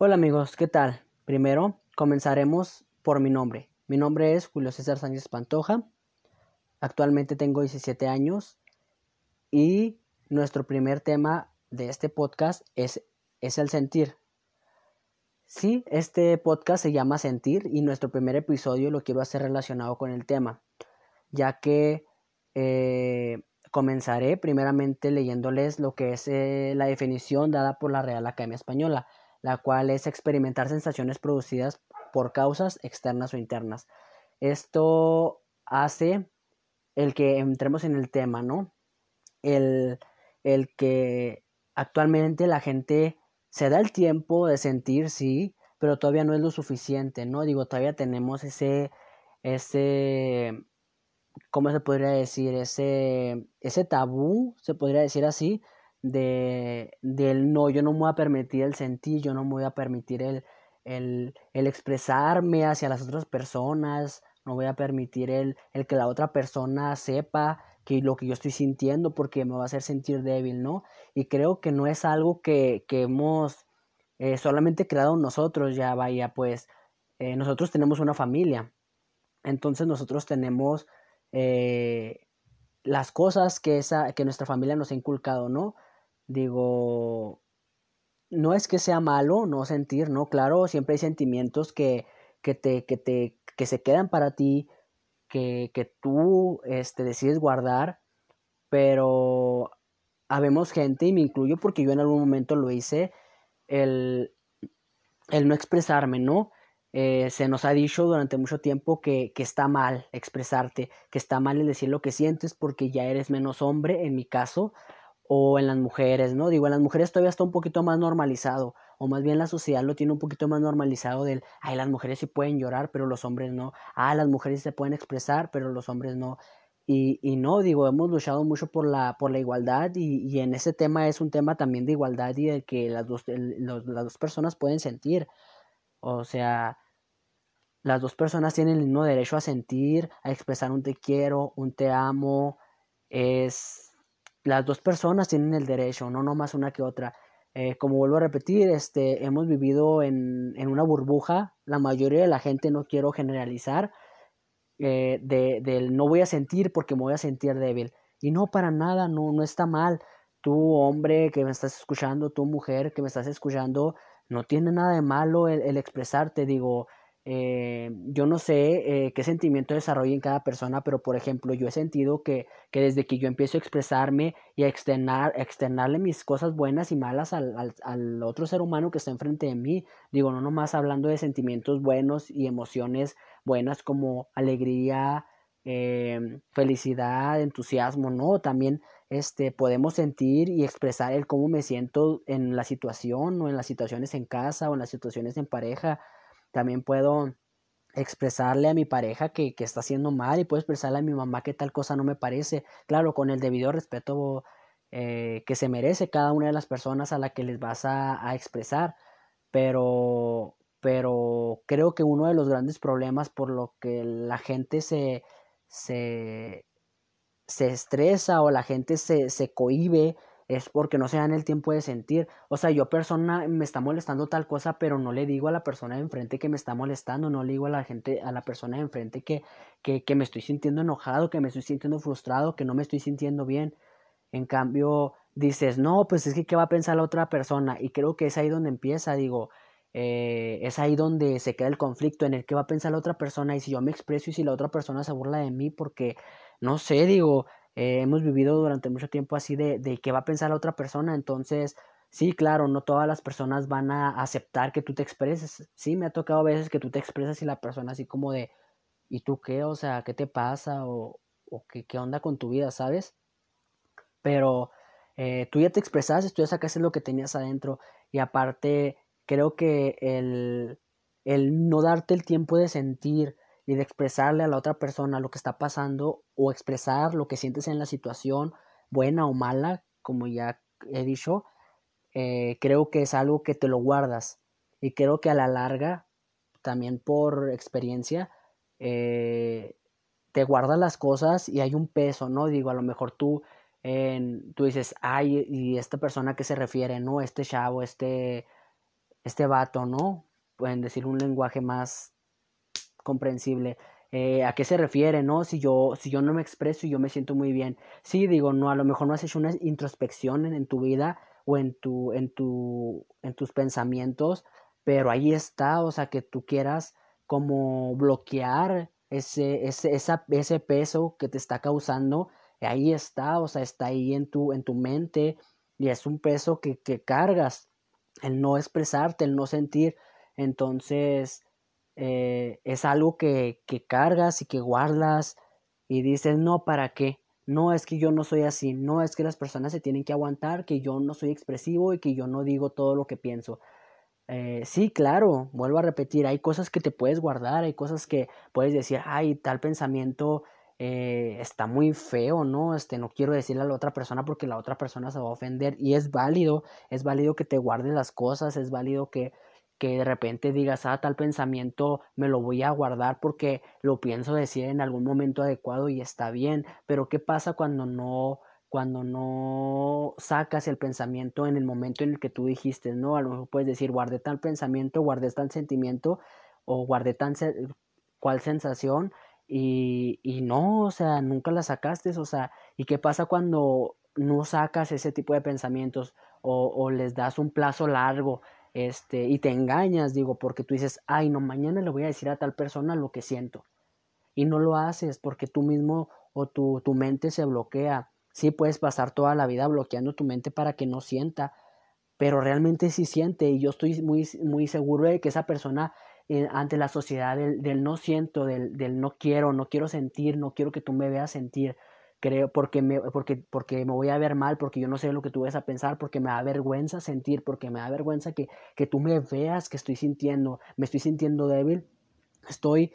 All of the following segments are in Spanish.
Hola amigos, ¿qué tal? Primero, comenzaremos por mi nombre. Mi nombre es Julio César Sánchez Pantoja. Actualmente tengo 17 años y nuestro primer tema de este podcast es, es el sentir. Sí, este podcast se llama Sentir y nuestro primer episodio lo quiero hacer relacionado con el tema, ya que eh, comenzaré primeramente leyéndoles lo que es eh, la definición dada por la Real Academia Española la cual es experimentar sensaciones producidas por causas externas o internas. Esto hace el que entremos en el tema, ¿no? El, el que actualmente la gente se da el tiempo de sentir, sí, pero todavía no es lo suficiente, ¿no? Digo, todavía tenemos ese, ese, ¿cómo se podría decir? Ese, ese tabú, se podría decir así, de, del no, yo no me voy a permitir el sentir, yo no me voy a permitir el, el, el expresarme hacia las otras personas, no voy a permitir el, el que la otra persona sepa que lo que yo estoy sintiendo porque me va a hacer sentir débil, ¿no? Y creo que no es algo que, que hemos eh, solamente creado nosotros, ya vaya, pues eh, nosotros tenemos una familia, entonces nosotros tenemos eh, las cosas que, esa, que nuestra familia nos ha inculcado, ¿no? Digo, no es que sea malo no sentir, ¿no? Claro, siempre hay sentimientos que, que te, que te, que se quedan para ti, que, que tú este, decides guardar, pero habemos gente, y me incluyo porque yo en algún momento lo hice, el, el no expresarme, ¿no? Eh, se nos ha dicho durante mucho tiempo que, que, está mal expresarte, que está mal el decir lo que sientes porque ya eres menos hombre, en mi caso, o en las mujeres, ¿no? Digo, en las mujeres todavía está un poquito más normalizado, o más bien la sociedad lo tiene un poquito más normalizado del, ay, las mujeres sí pueden llorar, pero los hombres no, ah, las mujeres se pueden expresar, pero los hombres no. Y, y no, digo, hemos luchado mucho por la, por la igualdad y, y en ese tema es un tema también de igualdad y de que las dos, el, los, las dos personas pueden sentir. O sea, las dos personas tienen el mismo derecho a sentir, a expresar un te quiero, un te amo, es las dos personas tienen el derecho, no más una que otra. Eh, como vuelvo a repetir, este, hemos vivido en, en, una burbuja, la mayoría de la gente, no quiero generalizar, eh, de, del no voy a sentir porque me voy a sentir débil. Y no, para nada, no, no está mal. Tú, hombre que me estás escuchando, tú, mujer que me estás escuchando, no tiene nada de malo el expresarte, digo, eh, yo no sé eh, qué sentimiento desarrolla en cada persona, pero por ejemplo, yo he sentido que, que desde que yo empiezo a expresarme y a externar, externarle mis cosas buenas y malas al, al, al, otro ser humano que está enfrente de mí, digo, no nomás hablando de sentimientos buenos y emociones buenas como alegría, eh, felicidad, entusiasmo, no, también este, podemos sentir y expresar el cómo me siento en la situación o en las situaciones en casa o en las situaciones en pareja también puedo expresarle a mi pareja que, que, está haciendo mal y puedo expresarle a mi mamá que tal cosa no me parece. Claro, con el debido respeto eh, que se merece cada una de las personas a la que les vas a, a expresar. Pero, pero creo que uno de los grandes problemas por lo que la gente se, se, se estresa o la gente se, se cohibe es porque no se dan el tiempo de sentir. O sea, yo persona me está molestando tal cosa, pero no le digo a la persona de enfrente que me está molestando, no le digo a la gente, a la persona de enfrente que, que, que me estoy sintiendo enojado, que me estoy sintiendo frustrado, que no me estoy sintiendo bien. En cambio, dices, no, pues es que qué va a pensar la otra persona. Y creo que es ahí donde empieza, digo, eh, es ahí donde se queda el conflicto en el que va a pensar la otra persona y si yo me expreso y si la otra persona se burla de mí porque, no sé, digo, eh, hemos vivido durante mucho tiempo así de, de qué va a pensar la otra persona, entonces sí, claro, no todas las personas van a aceptar que tú te expreses. Sí, me ha tocado a veces que tú te expresas y la persona así como de, ¿y tú qué? O sea, ¿qué te pasa? O, o ¿qué, qué onda con tu vida, sabes? Pero eh, tú ya te expresaste, tú ya sacaste lo que tenías adentro y aparte creo que el, el no darte el tiempo de sentir, y de expresarle a la otra persona lo que está pasando o expresar lo que sientes en la situación, buena o mala, como ya he dicho, eh, creo que es algo que te lo guardas. Y creo que a la larga, también por experiencia, eh, te guardas las cosas y hay un peso, ¿no? Digo, a lo mejor tú, tú dices, ay, ¿y esta persona a qué se refiere? No, este chavo, este este vato, ¿no? Pueden decir un lenguaje más comprensible. Eh, ¿A qué se refiere, no? Si yo, si yo no me expreso y yo me siento muy bien. Sí, digo, no, a lo mejor no has hecho una introspección en, en tu vida o en, tu, en, tu, en tus pensamientos, pero ahí está, o sea, que tú quieras como bloquear ese, ese, esa, ese peso que te está causando, ahí está, o sea, está ahí en tu, en tu mente y es un peso que, que cargas, el no expresarte, el no sentir, entonces eh, es algo que, que cargas y que guardas y dices, no, ¿para qué? No es que yo no soy así, no es que las personas se tienen que aguantar, que yo no soy expresivo y que yo no digo todo lo que pienso. Eh, sí, claro, vuelvo a repetir, hay cosas que te puedes guardar, hay cosas que puedes decir, ay, tal pensamiento eh, está muy feo, ¿no? Este, no quiero decirle a la otra persona porque la otra persona se va a ofender y es válido, es válido que te guardes las cosas, es válido que, que de repente digas, ah, tal pensamiento me lo voy a guardar porque lo pienso decir en algún momento adecuado y está bien, pero ¿qué pasa cuando no cuando no sacas el pensamiento en el momento en el que tú dijiste, no, a lo mejor puedes decir, guardé tal pensamiento, guardé tal sentimiento o guardé tal se cual sensación y, y no, o sea, nunca la sacaste, o sea, ¿y qué pasa cuando no sacas ese tipo de pensamientos o, o les das un plazo largo? Este, y te engañas, digo, porque tú dices, ay, no, mañana le voy a decir a tal persona lo que siento. Y no lo haces porque tú mismo o tu, tu mente se bloquea. Sí puedes pasar toda la vida bloqueando tu mente para que no sienta, pero realmente sí siente y yo estoy muy, muy seguro de que esa persona eh, ante la sociedad del, del no siento, del, del, no quiero, no quiero sentir, no quiero que tú me veas sentir, creo, porque me, porque, porque me voy a ver mal, porque yo no sé lo que tú vas a pensar, porque me da vergüenza sentir, porque me da vergüenza que, que tú me veas que estoy sintiendo, me estoy sintiendo débil, estoy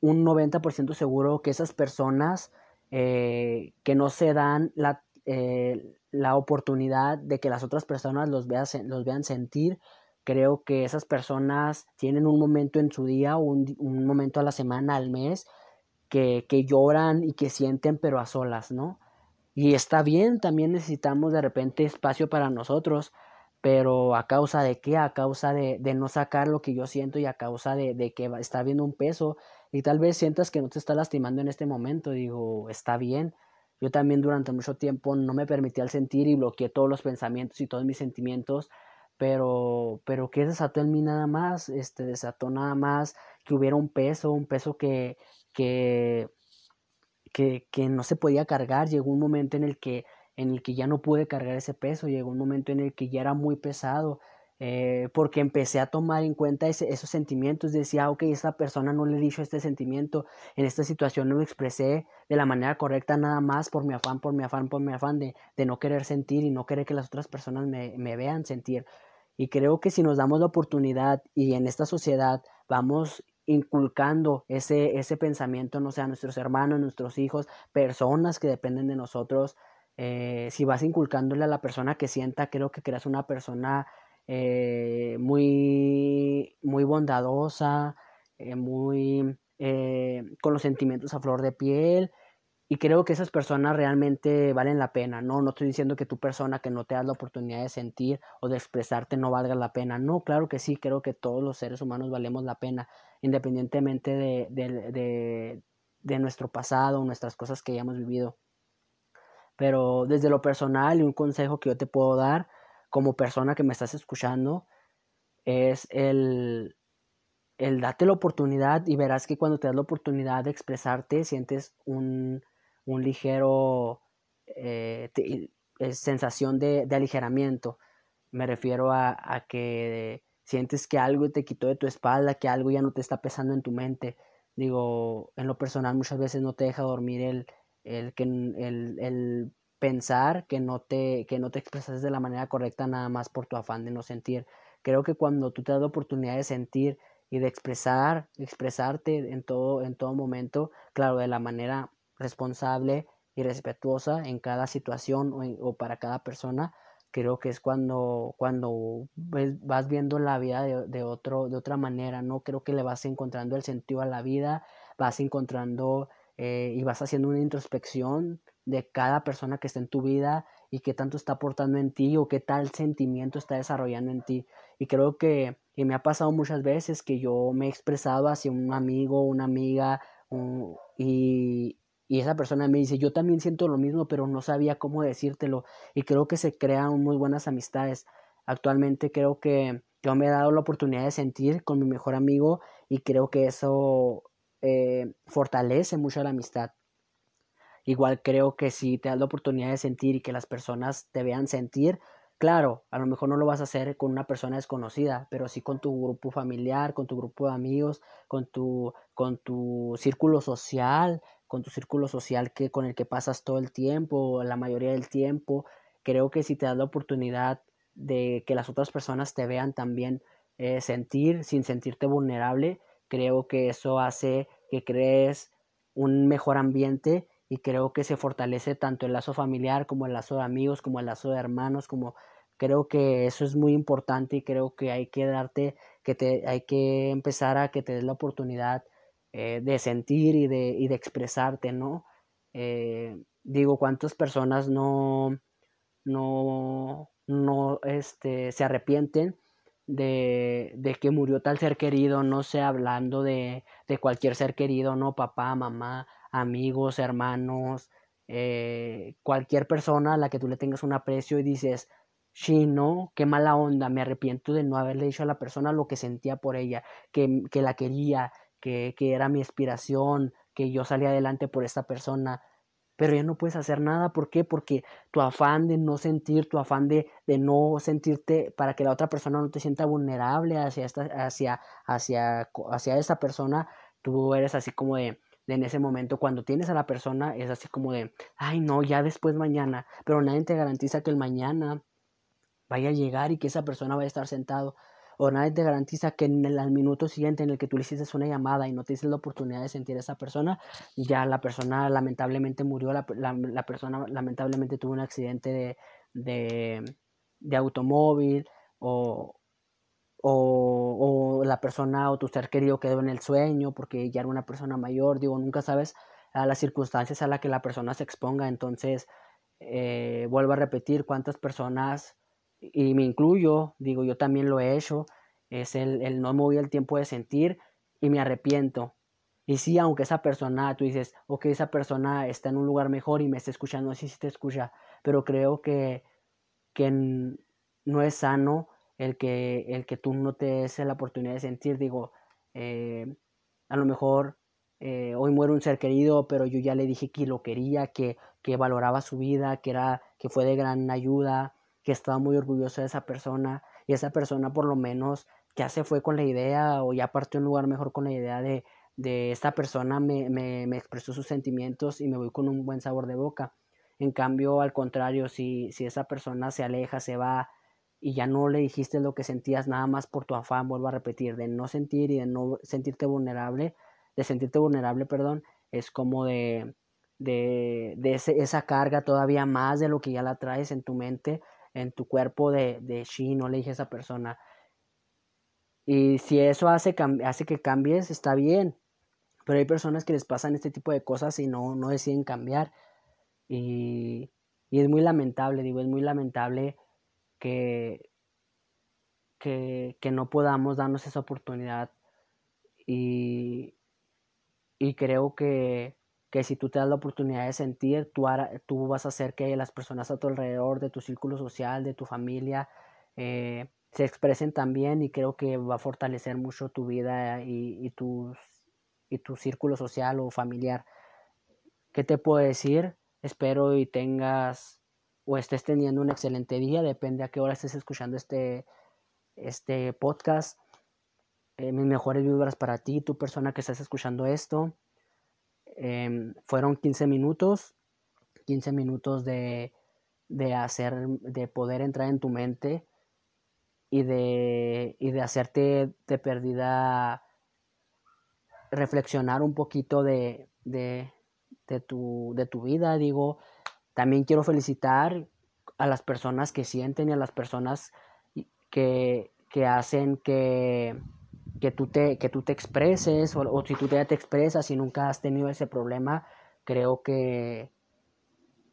un 90% seguro que esas personas eh, que no se dan la, eh, la, oportunidad de que las otras personas los, vea, los vean sentir, creo que esas personas tienen un momento en su día, un, un momento a la semana, al mes, que, que, lloran y que sienten pero a solas, ¿no? Y está bien, también necesitamos de repente espacio para nosotros, pero a causa de qué, a causa de, de no sacar lo que yo siento y a causa de, de que está habiendo un peso y tal vez sientas que no te está lastimando en este momento, digo, está bien. Yo también durante mucho tiempo no me permitía el sentir y bloqueé todos los pensamientos y todos mis sentimientos, pero, pero ¿qué desató en mí nada más? Este, desató nada más que hubiera un peso, un peso que, que, que, que no se podía cargar. Llegó un momento en el que en el que ya no pude cargar ese peso, llegó un momento en el que ya era muy pesado, eh, porque empecé a tomar en cuenta ese, esos sentimientos, decía, ok, esta persona no le he este sentimiento, en esta situación no lo expresé de la manera correcta nada más por mi afán, por mi afán, por mi afán de, de no querer sentir y no querer que las otras personas me, me vean sentir. Y creo que si nos damos la oportunidad y en esta sociedad vamos inculcando ese, ese pensamiento, no sé, a nuestros hermanos, nuestros hijos, personas que dependen de nosotros, eh, si vas inculcándole a la persona que sienta, creo que creas una persona eh, muy, muy bondadosa, eh, muy con los sentimientos a flor de piel. Y creo que esas personas realmente valen la pena, ¿no? No estoy diciendo que tu persona que no te das la oportunidad de sentir o de expresarte no valga la pena. No, claro que sí, creo que todos los seres humanos valemos la pena, independientemente de, de, de, de nuestro pasado, nuestras cosas que hayamos vivido. Pero desde lo personal y un consejo que yo te puedo dar como persona que me estás escuchando es el, el date la oportunidad y verás que cuando te das la oportunidad de expresarte sientes un, un ligero eh, te, sensación de, de, aligeramiento. Me refiero a, a, que sientes que algo te quitó de tu espalda, que algo ya no te está pesando en tu mente. Digo, en lo personal muchas veces no te deja dormir el, el, el, el pensar que no, te, que no te expresas de la manera correcta nada más por tu afán de no sentir. Creo que cuando tú te das la oportunidad de sentir y de expresar, expresarte en todo, en todo momento, claro, de la manera responsable y respetuosa en cada situación o, en, o para cada persona, creo que es cuando, cuando ves, vas viendo la vida de, de, otro, de otra manera, ¿no? Creo que le vas encontrando el sentido a la vida, vas encontrando eh, y vas haciendo una introspección de cada persona que está en tu vida y qué tanto está aportando en ti o qué tal sentimiento está desarrollando en ti. Y creo que, y me ha pasado muchas veces que yo me he expresado hacia un amigo, una amiga, y, y esa persona me dice, yo también siento lo mismo, pero no sabía cómo decírtelo. Y creo que se crean muy buenas amistades. Actualmente creo que yo me he dado la oportunidad de sentir con mi mejor amigo y creo que eso eh, fortalece mucho la amistad. Igual creo que si te das la oportunidad de sentir y que las personas te vean sentir, claro, a lo mejor no lo vas a hacer con una persona desconocida, pero sí con tu grupo familiar, con tu grupo de amigos, con tu, con tu círculo social, con tu círculo social que, con el que pasas todo el tiempo, la mayoría del tiempo. Creo que si te das la oportunidad de que las otras personas te vean también eh, sentir sin sentirte vulnerable, creo que eso hace que crees un mejor ambiente y creo que se fortalece tanto el lazo familiar como el lazo de amigos, como el lazo de hermanos, como creo que eso es muy importante y creo que hay que darte, que te, hay que empezar a que te des la oportunidad eh, de sentir y de, y de expresarte, ¿no? Eh, digo, ¿cuántas personas no, no, no este, se arrepienten de, de, que murió tal ser querido, no sé, hablando de, de, cualquier ser querido, ¿no? Papá, mamá, amigos, hermanos, eh, cualquier persona a la que tú le tengas un aprecio y dices, sí, no, qué mala onda, me arrepiento de no haberle dicho a la persona lo que sentía por ella, que, que la quería, que, que era mi inspiración, que yo salía adelante por esta persona pero ya no puedes hacer nada. ¿Por qué? Porque tu afán de no sentir, tu afán de, de no sentirte, para que la otra persona no te sienta vulnerable hacia, esta, hacia, hacia, hacia esa persona, tú eres así como de, de, en ese momento, cuando tienes a la persona, es así como de, ay no, ya después mañana, pero nadie te garantiza que el mañana vaya a llegar y que esa persona vaya a estar sentado o nadie te garantiza que en el al minuto siguiente en el que tú le hiciste una llamada y no te dices la oportunidad de sentir a esa persona, ya la persona lamentablemente murió, la, la, la persona lamentablemente tuvo un accidente de, de, de automóvil o, o, o, la persona o tu ser querido quedó en el sueño porque ya era una persona mayor, digo, nunca sabes a las circunstancias a las que la persona se exponga, entonces eh, vuelvo a repetir cuántas personas y me incluyo, digo, yo también lo he hecho, es el, el no me voy el tiempo de sentir y me arrepiento. Y sí, aunque esa persona, tú dices, ok, esa persona está en un lugar mejor y me está escuchando, sí, sí te escucha, pero creo que, que no es sano el que, el que tú no te des la oportunidad de sentir, digo, eh, a lo mejor eh, hoy muere un ser querido, pero yo ya le dije que lo quería, que, que valoraba su vida, que, era, que fue de gran ayuda, que estaba muy orgulloso de esa persona y esa persona por lo menos ya se fue con la idea o ya partió un lugar mejor con la idea de, de esta persona me, me, me, expresó sus sentimientos y me voy con un buen sabor de boca. En cambio, al contrario, si, si esa persona se aleja, se va y ya no le dijiste lo que sentías nada más por tu afán, vuelvo a repetir, de no sentir y de no sentirte vulnerable, de sentirte vulnerable, perdón, es como de, de, de ese, esa carga todavía más de lo que ya la traes en tu mente en tu cuerpo de, de no le dije a esa persona. Y si eso hace, hace que cambies, está bien. Pero hay personas que les pasan este tipo de cosas y no, no deciden cambiar. Y, y es muy lamentable, digo, es muy lamentable que, que, que no podamos darnos esa oportunidad. Y, y creo que, que si tú te das la oportunidad de sentir, tú, vas a hacer que las personas a tu alrededor, de tu círculo social, de tu familia, eh, se expresen también y creo que va a fortalecer mucho tu vida y, tus, y tu círculo social o familiar. ¿Qué te puedo decir? Espero y tengas o estés teniendo un excelente día, depende a qué hora estés escuchando este, este podcast. Eh, mis mejores vibras para ti, tu persona que estás escuchando esto. Eh, fueron 15 minutos, 15 minutos de, de, hacer, de poder entrar en tu mente y de, y de hacerte de perdida reflexionar un poquito de, de, de, tu, de tu vida. Digo, también quiero felicitar a las personas que sienten y a las personas que, que hacen que, que tú te, que tú te expreses o, o si tú ya te expresas y nunca has tenido ese problema, creo que,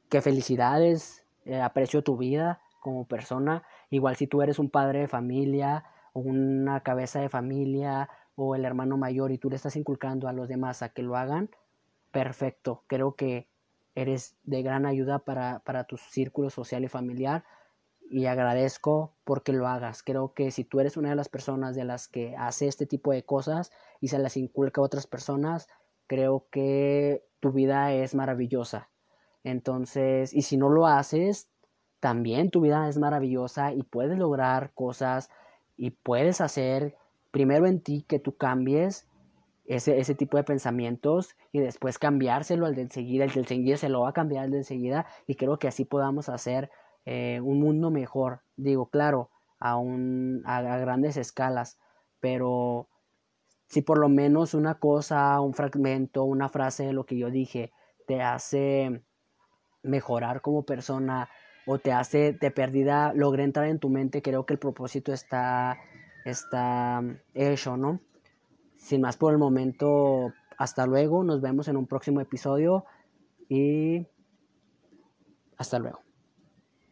que felicidades, eh, aprecio tu vida como persona. Igual si tú eres un padre de familia una cabeza de familia o el hermano mayor y tú le estás inculcando a los demás a que lo hagan, perfecto. Creo que eres de gran ayuda para, para tu círculo social y familiar y agradezco porque lo hagas. Creo que si tú eres una de las personas de las que hace este tipo de cosas y se las inculca a otras personas, creo que tu vida es maravillosa. Entonces, y si no lo haces, también tu vida es maravillosa y puedes lograr cosas y puedes hacer primero en ti que tú cambies ese, ese tipo de pensamientos y después cambiárselo al de enseguida, el de enseguida se lo va a cambiar al de enseguida y creo que así podamos hacer eh, un mundo mejor. Digo, claro, a, un, a, a grandes escalas, pero si por lo menos una cosa, un fragmento, una frase de lo que yo dije te hace mejorar como persona o te hace de perdida, logré entrar en tu mente, creo que el propósito está, está hecho, ¿no? Sin más por el momento, hasta luego, nos vemos en un próximo episodio y hasta luego.